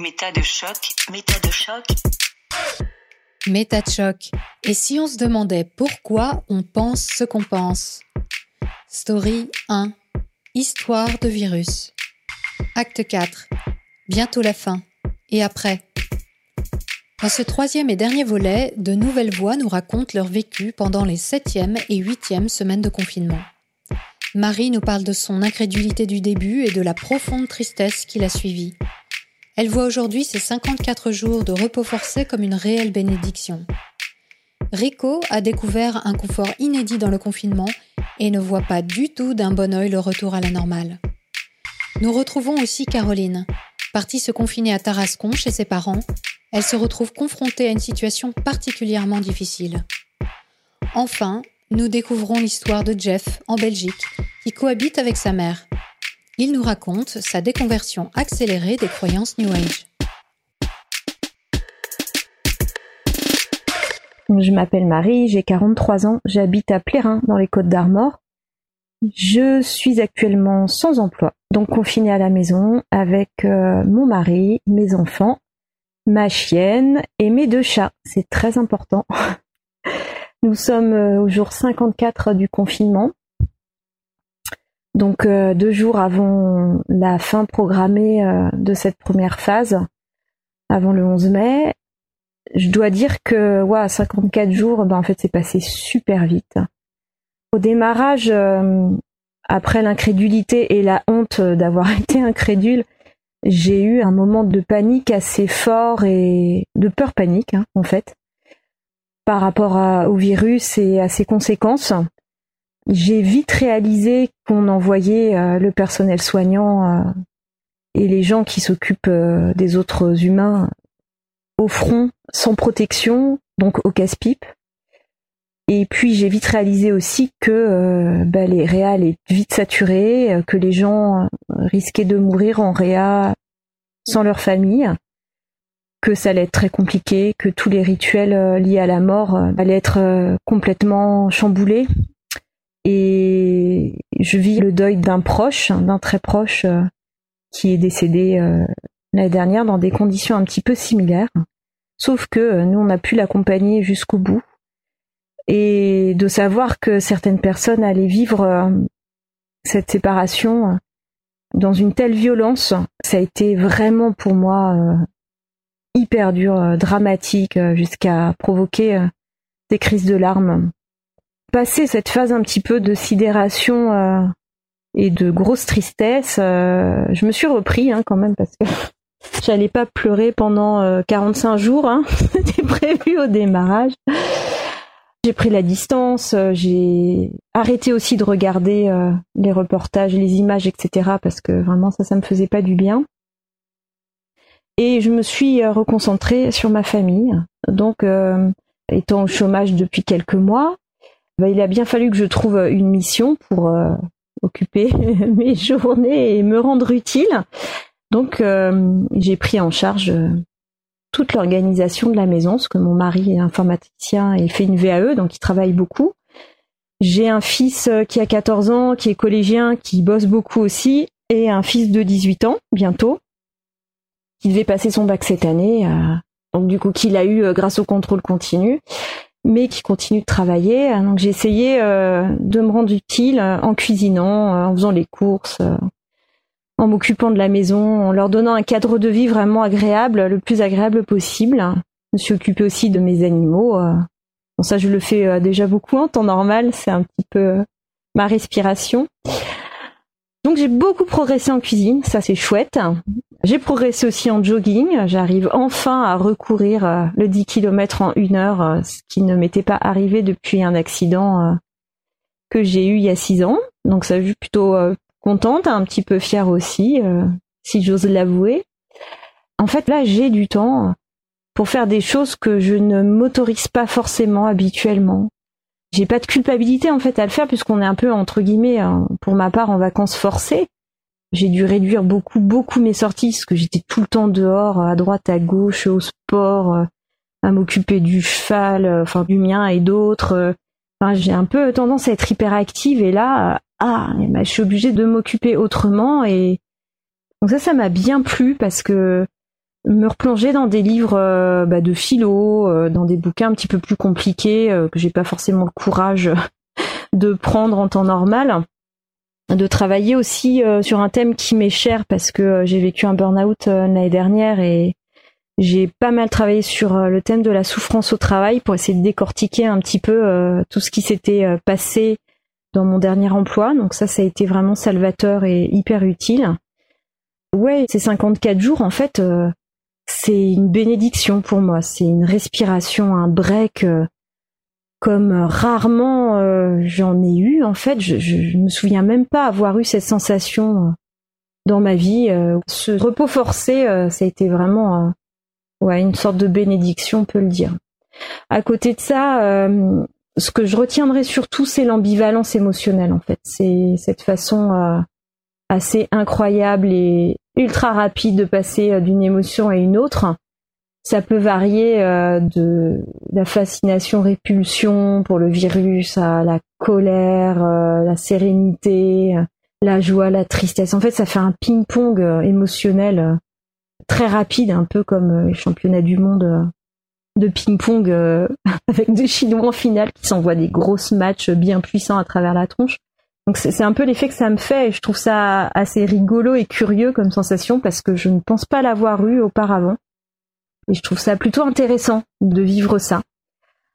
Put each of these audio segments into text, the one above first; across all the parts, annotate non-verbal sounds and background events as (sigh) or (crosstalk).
Méta de choc, méta de choc. Méta de choc. Et si on se demandait pourquoi on pense ce qu'on pense? Story 1. Histoire de virus. Acte 4. Bientôt la fin. Et après? Dans ce troisième et dernier volet, de nouvelles voix nous racontent leur vécu pendant les septième et huitième semaines de confinement. Marie nous parle de son incrédulité du début et de la profonde tristesse qui l'a suivie. Elle voit aujourd'hui ses 54 jours de repos forcé comme une réelle bénédiction. Rico a découvert un confort inédit dans le confinement et ne voit pas du tout d'un bon oeil le retour à la normale. Nous retrouvons aussi Caroline. Partie se confiner à Tarascon chez ses parents, elle se retrouve confrontée à une situation particulièrement difficile. Enfin, nous découvrons l'histoire de Jeff en Belgique, qui cohabite avec sa mère. Il nous raconte sa déconversion accélérée des croyances New Age. Je m'appelle Marie, j'ai 43 ans, j'habite à Plérin dans les Côtes d'Armor. Je suis actuellement sans emploi, donc confinée à la maison avec euh, mon mari, mes enfants, ma chienne et mes deux chats. C'est très important. (laughs) Nous sommes euh, au jour 54 du confinement. Donc euh, deux jours avant la fin programmée de cette première phase, avant le 11 mai, je dois dire que ouais, 54 jours, ben, en fait c'est passé super vite. Au démarrage, euh, après l'incrédulité et la honte d'avoir (laughs) été incrédule, j'ai eu un moment de panique assez fort et de peur panique hein, en fait par rapport au virus et à ses conséquences. J'ai vite réalisé qu'on envoyait euh, le personnel soignant euh, et les gens qui s'occupent des autres humains au front sans protection, donc au casse-pipe. Et puis j'ai vite réalisé aussi que euh, bah, les réas étaient vite saturés, euh, que les gens euh, risquaient de mourir en réa sans leur famille, que ça allait être très compliqué, que tous les rituels liés à la mort allaient être complètement chamboulés. Et je vis le deuil d'un proche, d'un très proche, qui est décédé l'année dernière dans des conditions un petit peu similaires. Sauf que euh, nous, on a pu l'accompagner jusqu'au bout. Et de savoir que certaines personnes allaient vivre euh, cette séparation euh, dans une telle violence, ça a été vraiment pour moi hyper dur, dramatique, jusqu'à provoquer des crises de larmes. Passer cette phase un petit peu de sidération et de grosse tristesse, je me suis repris hein, quand même parce que (laughs) J'allais pas pleurer pendant 45 euh, jours, hein. (laughs) c'était prévu au démarrage. J'ai pris la distance, euh, j'ai arrêté aussi de regarder euh, les reportages, les images, etc. parce que vraiment ça, ça me faisait pas du bien. Et je me suis reconcentrée sur ma famille. Donc, étant au chômage depuis quelques mois, bah, il a bien fallu que je trouve une mission pour occuper (laughs) mes journées et me rendre utile. Donc euh, j'ai pris en charge euh, toute l'organisation de la maison, parce que mon mari est informaticien et fait une VAE, donc il travaille beaucoup. J'ai un fils euh, qui a 14 ans, qui est collégien, qui bosse beaucoup aussi, et un fils de 18 ans, bientôt, qui devait passer son bac cette année, donc du coup qu'il a eu grâce au contrôle continu, mais qui continue de travailler. Donc j'ai essayé de me rendre utile en cuisinant, en faisant les courses, en m'occupant de la maison, en leur donnant un cadre de vie vraiment agréable, le plus agréable possible. Je me suis occupée aussi de mes animaux. Euh. Bon, ça, je le fais euh, déjà beaucoup en temps normal. C'est un petit peu euh, ma respiration. Donc, j'ai beaucoup progressé en cuisine. Ça, c'est chouette. J'ai progressé aussi en jogging. J'arrive enfin à recourir le 10 km en une heure, ce qui ne m'était pas arrivé depuis un accident que j'ai eu il y a six ans. Donc, ça, j'ai plutôt contente, un petit peu fière aussi, euh, si j'ose l'avouer. En fait, là, j'ai du temps pour faire des choses que je ne m'autorise pas forcément habituellement. J'ai pas de culpabilité en fait à le faire puisqu'on est un peu entre guillemets, hein, pour ma part, en vacances forcées. J'ai dû réduire beaucoup, beaucoup mes sorties parce que j'étais tout le temps dehors, à droite, à gauche, au sport, euh, à m'occuper du cheval, euh, enfin du mien et d'autres. Enfin, j'ai un peu tendance à être hyperactive et là, ah, je suis obligée de m'occuper autrement et donc ça, ça m'a bien plu parce que me replonger dans des livres bah, de philo, dans des bouquins un petit peu plus compliqués que j'ai pas forcément le courage (laughs) de prendre en temps normal de travailler aussi sur un thème qui m'est cher parce que j'ai vécu un burn-out l'année dernière et j'ai pas mal travaillé sur euh, le thème de la souffrance au travail pour essayer de décortiquer un petit peu euh, tout ce qui s'était euh, passé dans mon dernier emploi. Donc ça, ça a été vraiment salvateur et hyper utile. Ouais, ces 54 jours, en fait, c'est une bénédiction pour moi. C'est une respiration, un break comme rarement j'en ai eu. En fait, je, je, me souviens même pas avoir eu cette sensation dans ma vie. ce repos forcé, ça a été vraiment ouais, une sorte de bénédiction, on peut le dire. À côté de ça, euh, ce que je retiendrai surtout, c'est l'ambivalence émotionnelle, en fait. C'est cette façon euh, assez incroyable et ultra rapide de passer euh, d'une émotion à une autre. Ça peut varier de la fascination-répulsion pour le virus à la colère, la sérénité, la joie, la tristesse. En fait, ça fait un ping-pong émotionnel très rapide, un peu comme euh, les championnats du monde euh, de ping-pong euh, (laughs) avec des Chinois en finale qui s'envoient des grosses matchs bien puissants à travers la tronche. Donc c'est un peu l'effet que ça me fait et je trouve ça assez rigolo et curieux comme sensation parce que je ne pense pas l'avoir eu auparavant. Et je trouve ça plutôt intéressant de vivre ça.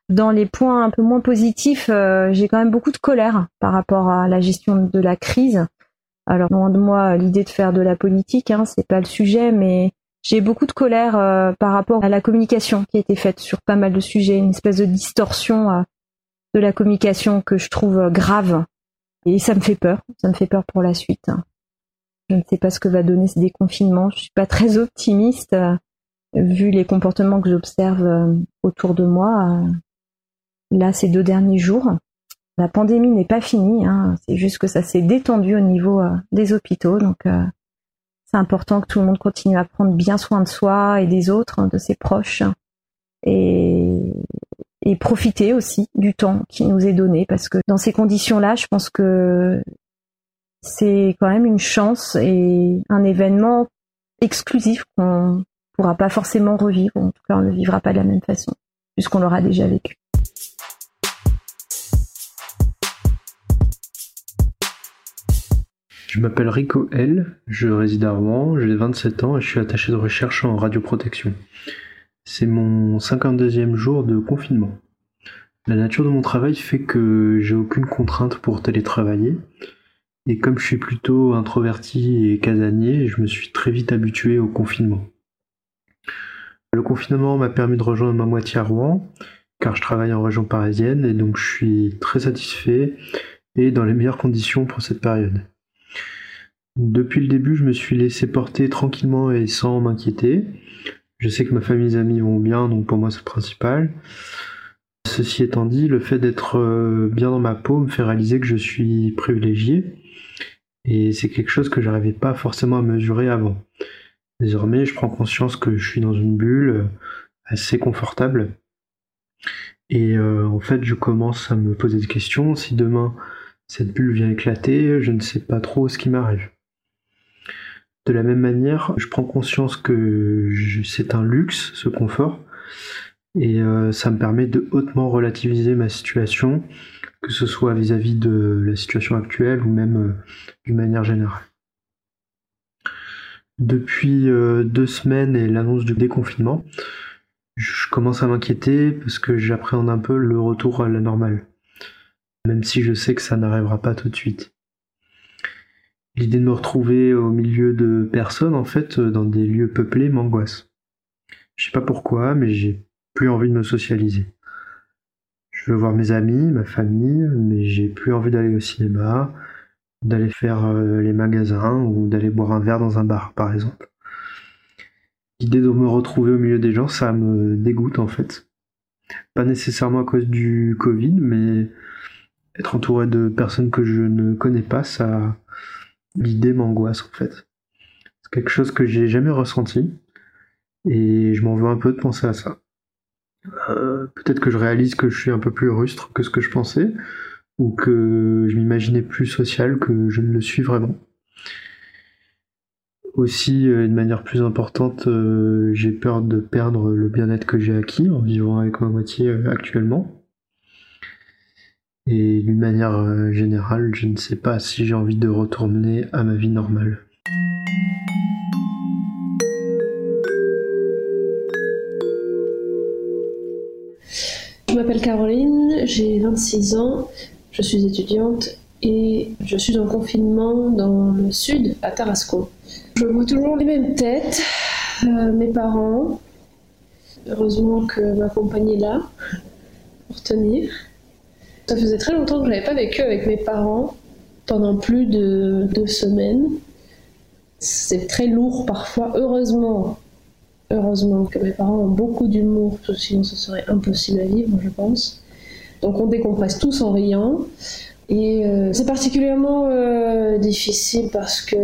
Dans les points un peu moins positifs, j'ai quand même beaucoup de colère par rapport à la gestion de la crise. Alors loin de moi l'idée de faire de la politique, hein, c'est pas le sujet, mais j'ai beaucoup de colère euh, par rapport à la communication qui a été faite sur pas mal de sujets, une espèce de distorsion euh, de la communication que je trouve euh, grave. Et ça me fait peur, ça me fait peur pour la suite. Je ne sais pas ce que va donner ce déconfinement. Je suis pas très optimiste vu les comportements que j'observe autour de moi. Là, ces deux derniers jours, la pandémie n'est pas finie. Hein. C'est juste que ça s'est détendu au niveau des hôpitaux. Donc, c'est important que tout le monde continue à prendre bien soin de soi et des autres, hein, de ses proches, et, et profiter aussi du temps qui nous est donné, parce que dans ces conditions-là, je pense que c'est quand même une chance et un événement exclusif qu'on pourra pas forcément revivre, en tout cas on ne le vivra pas de la même façon, puisqu'on l'aura déjà vécu. Je m'appelle Rico L, je réside à Rouen, j'ai 27 ans et je suis attaché de recherche en radioprotection. C'est mon 52e jour de confinement. La nature de mon travail fait que j'ai aucune contrainte pour télétravailler. Et comme je suis plutôt introverti et casanier, je me suis très vite habitué au confinement. Le confinement m'a permis de rejoindre ma moitié à Rouen, car je travaille en région parisienne et donc je suis très satisfait et dans les meilleures conditions pour cette période. Depuis le début, je me suis laissé porter tranquillement et sans m'inquiéter. Je sais que ma famille et mes amis vont bien, donc pour moi c'est le principal. Ceci étant dit, le fait d'être euh, bien dans ma peau me fait réaliser que je suis privilégié. Et c'est quelque chose que j'arrivais pas forcément à mesurer avant. Désormais, je prends conscience que je suis dans une bulle euh, assez confortable. Et euh, en fait, je commence à me poser des questions. Si demain cette bulle vient éclater, je ne sais pas trop ce qui m'arrive. De la même manière, je prends conscience que c'est un luxe, ce confort, et euh, ça me permet de hautement relativiser ma situation, que ce soit vis-à-vis de la situation actuelle ou même d'une manière générale. Depuis euh, deux semaines et l'annonce du déconfinement, je commence à m'inquiéter parce que j'appréhende un peu le retour à la normale, même si je sais que ça n'arrivera pas tout de suite. L'idée de me retrouver au milieu de personnes, en fait, dans des lieux peuplés, m'angoisse. Je sais pas pourquoi, mais j'ai plus envie de me socialiser. Je veux voir mes amis, ma famille, mais j'ai plus envie d'aller au cinéma, d'aller faire euh, les magasins ou d'aller boire un verre dans un bar, par exemple. L'idée de me retrouver au milieu des gens, ça me dégoûte en fait. Pas nécessairement à cause du Covid, mais être entouré de personnes que je ne connais pas, ça, l'idée m'angoisse en fait. C'est quelque chose que j'ai jamais ressenti et je m'en veux un peu de penser à ça. Euh, peut-être que je réalise que je suis un peu plus rustre que ce que je pensais ou que je m'imaginais plus social que je ne le suis vraiment. aussi, de manière plus importante, j'ai peur de perdre le bien-être que j'ai acquis en vivant avec ma moitié actuellement. Et d'une manière générale, je ne sais pas si j'ai envie de retourner à ma vie normale. Je m'appelle Caroline, j'ai 26 ans, je suis étudiante et je suis en confinement dans le sud, à Tarascon. Je vois toujours les mêmes têtes, euh, mes parents. Heureusement que ma compagnie est là pour tenir. Ça faisait très longtemps que je n'avais pas vécu avec mes parents pendant plus de deux semaines. C'est très lourd parfois. Heureusement, heureusement que mes parents ont beaucoup d'humour, sinon ce serait impossible à vivre, je pense. Donc on décompresse tous en riant. Et euh, c'est particulièrement euh, difficile parce que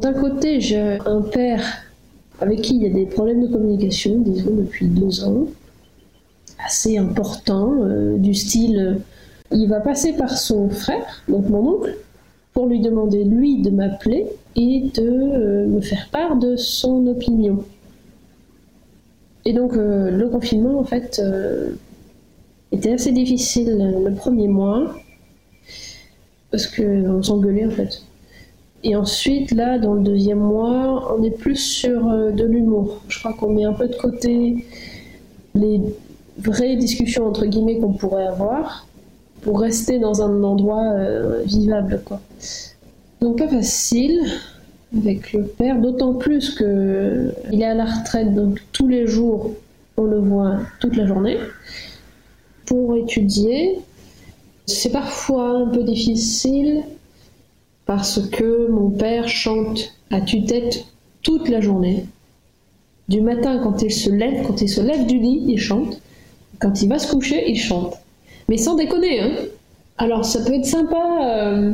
d'un côté j'ai un père avec qui il y a des problèmes de communication, disons depuis deux ans, assez importants, euh, du style il va passer par son frère, donc mon oncle, pour lui demander lui de m'appeler et de me faire part de son opinion. Et donc le confinement en fait était assez difficile le premier mois parce qu'on s'engueulait en fait. Et ensuite, là, dans le deuxième mois, on est plus sur euh, de l'humour. Je crois qu'on met un peu de côté les vraies discussions entre guillemets qu'on pourrait avoir pour rester dans un endroit euh, vivable, quoi. Donc pas facile avec le père, d'autant plus que il est à la retraite, donc tous les jours on le voit toute la journée pour étudier. C'est parfois un peu difficile parce que mon père chante à tue-tête toute la journée. Du matin, quand il se lève, quand il se lève du lit, il chante. Quand il va se coucher, il chante. Mais sans déconner, hein. Alors ça peut être sympa, euh,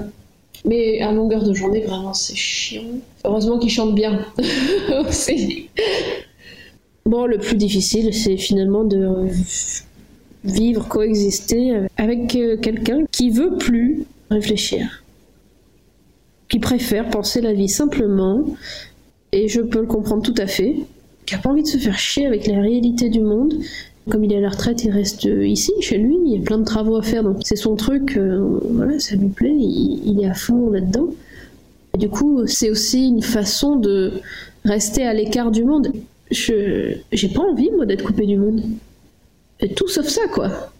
mais à longueur de journée, vraiment, c'est chiant. Heureusement qu'il chante bien (laughs) aussi. Bon, le plus difficile, c'est finalement de vivre, coexister avec euh, quelqu'un qui veut plus réfléchir, qui préfère penser la vie simplement, et je peux le comprendre tout à fait, qui a pas envie de se faire chier avec la réalité du monde. Comme il est à la retraite, il reste ici, chez lui, il y a plein de travaux à faire, donc c'est son truc, euh, voilà, ça lui plaît, il, est à fond là-dedans. Du coup, c'est aussi une façon de rester à l'écart du monde. Je j'ai pas envie, moi, d'être coupé du monde tout sauf ça, quoi.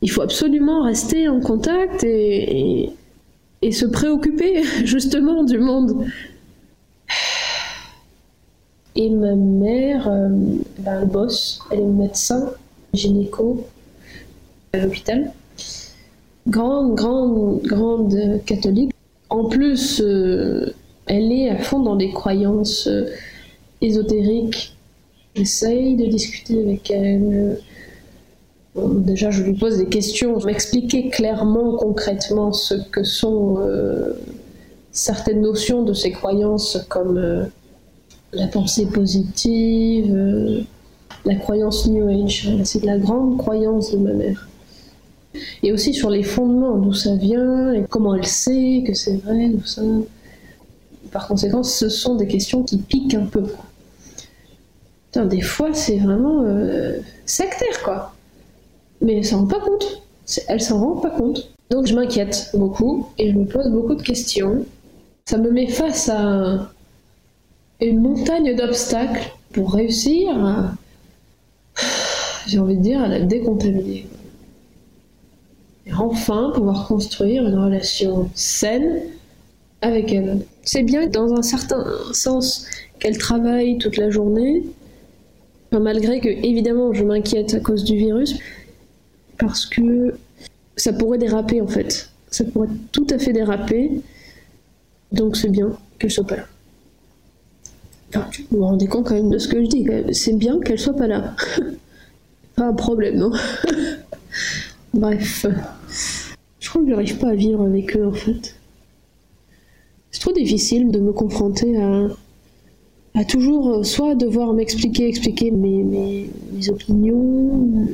Il faut absolument rester en contact et, et, se préoccuper (laughs) justement du monde. Et ma mère, euh, ben, elle bosse, elle est médecin, gynéco à l'hôpital. Grande, grande, grande catholique. En plus, euh, elle est à fond dans des croyances euh, ésotériques. J'essaye de discuter avec elle, déjà, je lui pose des questions, m'expliquer clairement, concrètement ce que sont euh, certaines notions de ses croyances, comme euh, la pensée positive, euh, la croyance New Age. C'est de la grande croyance de ma mère. Et aussi sur les fondements, d'où ça vient, et comment elle sait que c'est vrai, tout ça. Par conséquent, ce sont des questions qui piquent un peu. Des fois, c'est vraiment sectaire, quoi mais elle s'en rend pas compte. Elle s'en rend pas compte. Donc je m'inquiète beaucoup et je me pose beaucoup de questions. Ça me met face à une montagne d'obstacles pour réussir à, j'ai envie de dire, à la décontaminer. Et enfin pouvoir construire une relation saine avec elle. C'est bien dans un certain sens qu'elle travaille toute la journée, malgré que évidemment je m'inquiète à cause du virus, parce que ça pourrait déraper en fait. Ça pourrait tout à fait déraper. Donc c'est bien qu'elle soit pas là. Enfin, vous vous rendez compte quand même de ce que je dis. C'est bien qu'elle soit pas là. (laughs) pas un problème, non (laughs) Bref. Je crois que j'arrive pas à vivre avec eux en fait. C'est trop difficile de me confronter à, à toujours soit devoir m'expliquer, expliquer mes, mes, opinions,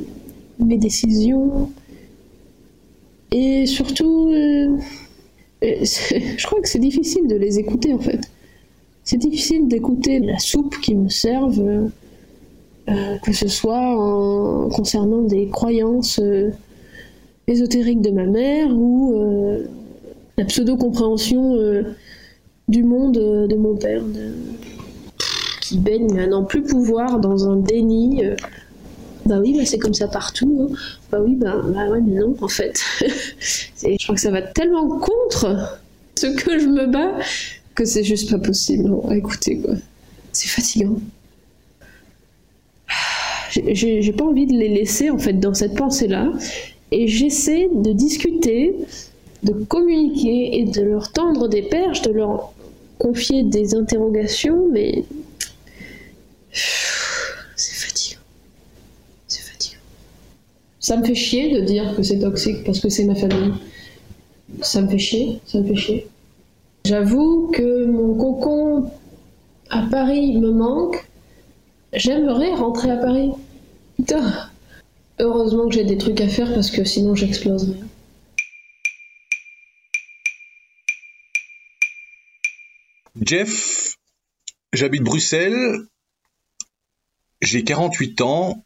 mes décisions. Et surtout, euh, (laughs) je crois que c'est difficile de les écouter en fait. C'est difficile d'écouter la soupe qu'ils me servent, euh, que ce soit en, concernant des croyances euh, ésotériques de ma mère ou euh, la pseudo-compréhension du monde de mon père, qui baigne à n'en plus pouvoir dans un déni. bah oui, bah c'est comme ça partout. Hein. Bah oui, bah, bah, ouais, mais non, en fait. (laughs) je crois que ça va tellement contre ce que je me bats que c'est juste pas possible à écouter, quoi. C'est fatigant. J'ai pas envie de les laisser, en fait, dans cette pensée-là. Et j'essaie de discuter, de communiquer et de leur tendre des perches, de leur confier des interrogations, mais c'est fatigant. C'est fatigant. Ça me fait chier de dire que c'est toxique parce que c'est ma famille. Ça me fait chier, ça me fait chier. J'avoue que mon cocon à Paris me manque. J'aimerais rentrer à Paris. Putain. Heureusement que j'ai des trucs à faire parce que sinon j'exploserais. Jeff, j'habite Bruxelles, j'ai 48 ans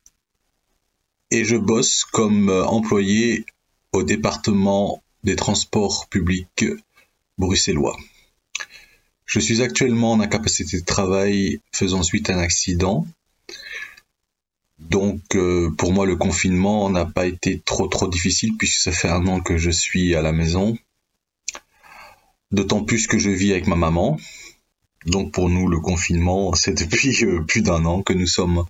et je bosse comme employé au département des transports publics bruxellois. Je suis actuellement en incapacité de travail faisant suite à un accident. Donc euh, pour moi le confinement n'a pas été trop trop difficile puisque ça fait un an que je suis à la maison. D'autant plus que je vis avec ma maman. Donc pour nous le confinement (laughs) c'est depuis euh, plus d'un an que nous sommes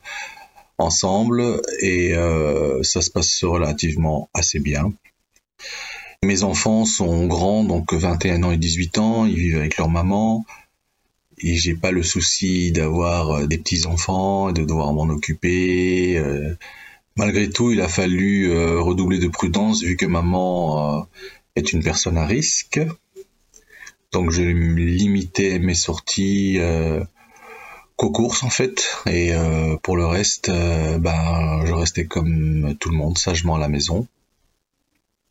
ensemble et euh, ça se passe relativement assez bien. Mes enfants sont grands, donc 21 ans et 18 ans, ils vivent avec leur maman. Et j'ai pas le souci d'avoir euh, des petits enfants et de devoir m'en occuper. Malgré tout, il a fallu redoubler de prudence vu que maman est une personne à risque. Donc je limitais mes sorties qu'aux courses en fait. Et pour le reste, ben, je restais comme tout le monde, sagement à la maison.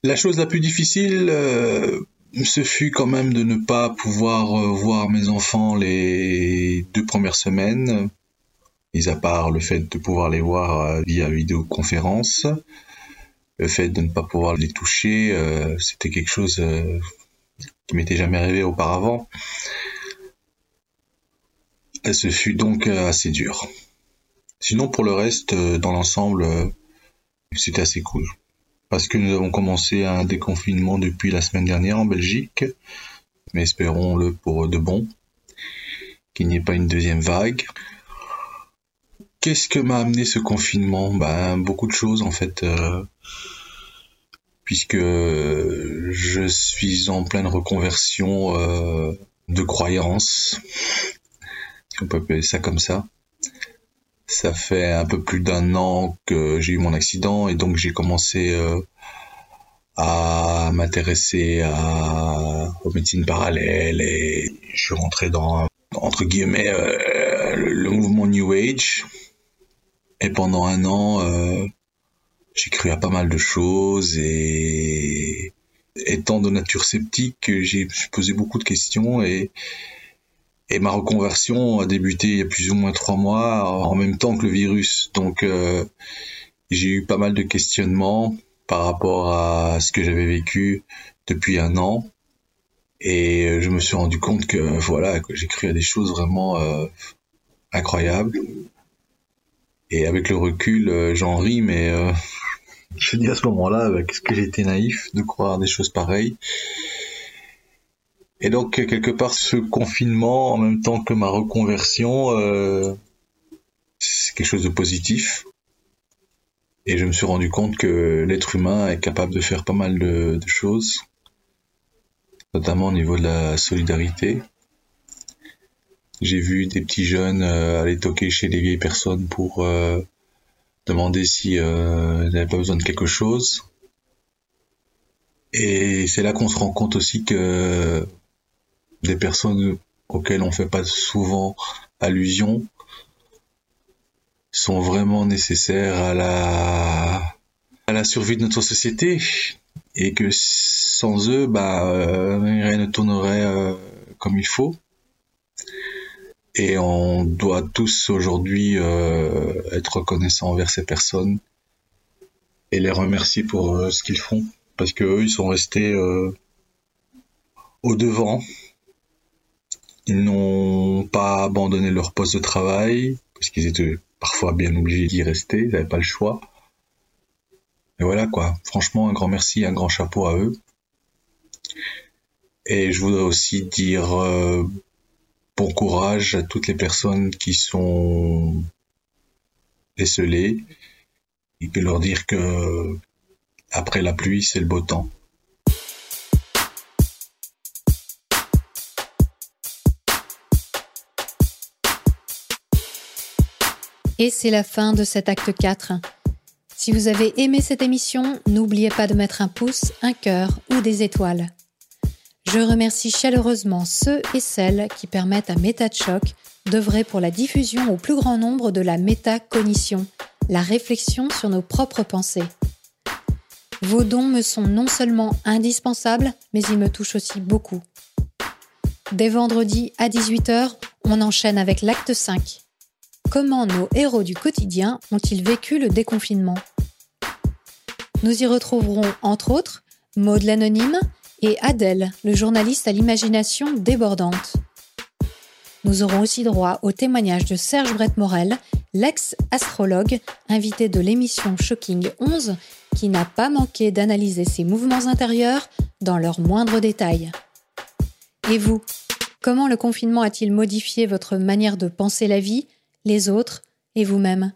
La chose la plus difficile, euh, ce fut quand même de ne pas pouvoir euh, voir mes enfants les deux premières semaines, mis à part le fait de pouvoir les voir euh, via vidéoconférence. Le fait de ne pas pouvoir les toucher, c'était quelque chose qui m'était jamais arrivé auparavant. Et ce fut donc assez dur. Sinon, pour le reste, dans l'ensemble, c'était assez cool parce que nous avons commencé un déconfinement depuis la semaine dernière en Belgique, mais espérons-le pour de bon, qu'il n'y ait pas une deuxième vague. Qu'est-ce que m'a amené ce confinement? Ben beaucoup de choses en fait, euh, puisque je suis en pleine reconversion euh, de croyances, si on peut appeler ça comme ça. Ça fait un peu plus d'un an que j'ai eu mon accident et donc j'ai commencé euh, à m'intéresser à, aux médecines parallèles et je suis rentré dans entre guillemets euh, le, mouvement New Age et pendant un an euh, j'ai cru à pas mal de choses et étant de nature sceptique j'ai posé beaucoup de questions et et ma reconversion a débuté il y a plus ou moins trois mois, en même temps que le virus. Donc euh, j'ai eu pas mal de questionnements par rapport à ce que j'avais vécu depuis un an. Et euh, je me suis rendu compte que voilà, que j'ai cru à des choses vraiment euh, incroyables. Et avec le recul, j'en ris, mais je dis à ce moment-là, avec ce que j'étais naïf de croire des choses pareilles. Et donc quelque part ce confinement en même temps que ma reconversion, euh, c'est quelque chose de positif. Et je me suis rendu compte que l'être humain est capable de faire pas mal de, choses, notamment au niveau de la solidarité. J'ai vu des petits jeunes euh, aller toquer chez des vieilles personnes pour euh, demander si euh, n'avaient pas besoin de quelque chose. Et c'est là qu'on se rend compte aussi que des personnes auxquelles on fait pas souvent allusion sont vraiment nécessaires à la à la survie de notre société et que sans eux, bah, rien ne tournerait comme il faut. Et on doit tous aujourd'hui être reconnaissants envers ces personnes et les remercier pour ce qu'ils font, parce que eux, ils sont restés au devant. Ils n'ont pas abandonné leur poste de travail parce qu'ils étaient parfois bien obligés d'y rester, ils n'avaient pas le choix. Et voilà quoi, franchement un grand merci, un grand chapeau à eux. Et je voudrais aussi dire euh, bon courage à toutes les personnes qui sont décelées et puis leur dire que après la pluie c'est le beau temps. Et c'est la fin de cet acte 4. Si vous avez aimé cette émission, n'oubliez pas de mettre un pouce, un cœur ou des étoiles. Je remercie chaleureusement ceux et celles qui permettent à MetaChoc d'œuvrer pour la diffusion au plus grand nombre de la métacognition, la réflexion sur nos propres pensées. Vos dons me sont non seulement indispensables, mais ils me touchent aussi beaucoup. Dès vendredi à 18h, on enchaîne avec l'acte 5. Comment nos héros du quotidien ont-ils vécu le déconfinement? Nous y retrouverons entre autres Maud l'anonyme et Adèle, le journaliste à l'imagination débordante. Nous aurons aussi droit au témoignage de Serge Brett-Morel, l'ex-astrologue, invité de l'émission Shocking 11, qui n'a pas manqué d'analyser ses mouvements intérieurs dans leurs moindres détails. Et vous, comment le confinement a-t-il modifié votre manière de penser la vie les autres et vous-même?